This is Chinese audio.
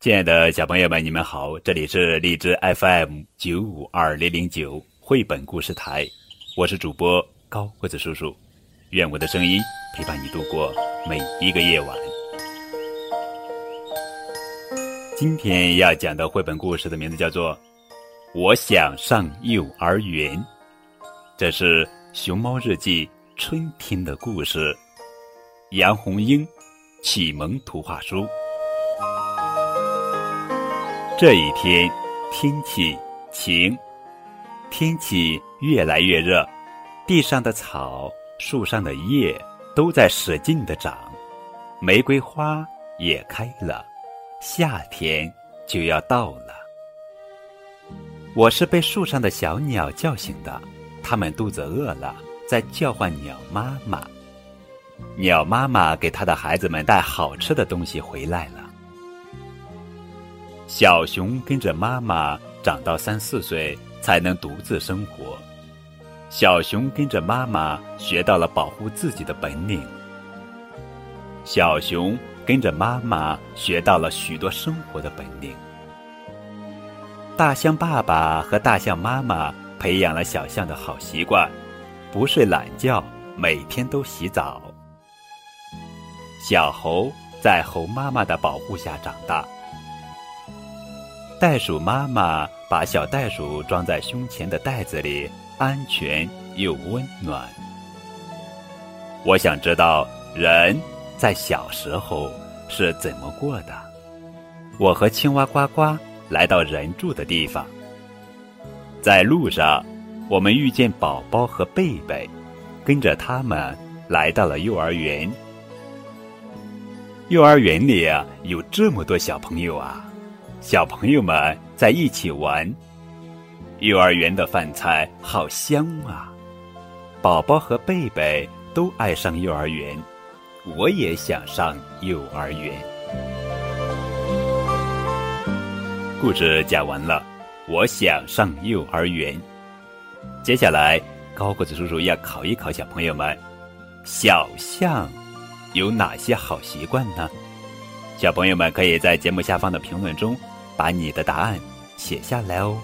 亲爱的小朋友们，你们好！这里是荔枝 FM 九五二零零九绘本故事台，我是主播高个子叔叔。愿我的声音陪伴你度过每一个夜晚。今天要讲的绘本故事的名字叫做《我想上幼儿园》，这是《熊猫日记》春天的故事，杨红樱启蒙图画书。这一天，天气晴，天气越来越热，地上的草、树上的叶都在使劲的长，玫瑰花也开了，夏天就要到了。我是被树上的小鸟叫醒的，它们肚子饿了，在叫唤鸟妈妈。鸟妈妈给它的孩子们带好吃的东西回来了。小熊跟着妈妈长到三四岁才能独自生活。小熊跟着妈妈学到了保护自己的本领。小熊跟着妈妈学到了许多生活的本领。大象爸爸和大象妈妈培养了小象的好习惯：不睡懒觉，每天都洗澡。小猴在猴妈妈的保护下长大。袋鼠妈妈把小袋鼠装在胸前的袋子里，安全又温暖。我想知道人在小时候是怎么过的。我和青蛙呱呱来到人住的地方，在路上，我们遇见宝宝和贝贝，跟着他们来到了幼儿园。幼儿园里啊，有这么多小朋友啊！小朋友们在一起玩，幼儿园的饭菜好香啊！宝宝和贝贝都爱上幼儿园，我也想上幼儿园。故事讲完了，我想上幼儿园。接下来，高个子叔叔要考一考小朋友们：小象有哪些好习惯呢？小朋友们可以在节目下方的评论中，把你的答案写下来哦。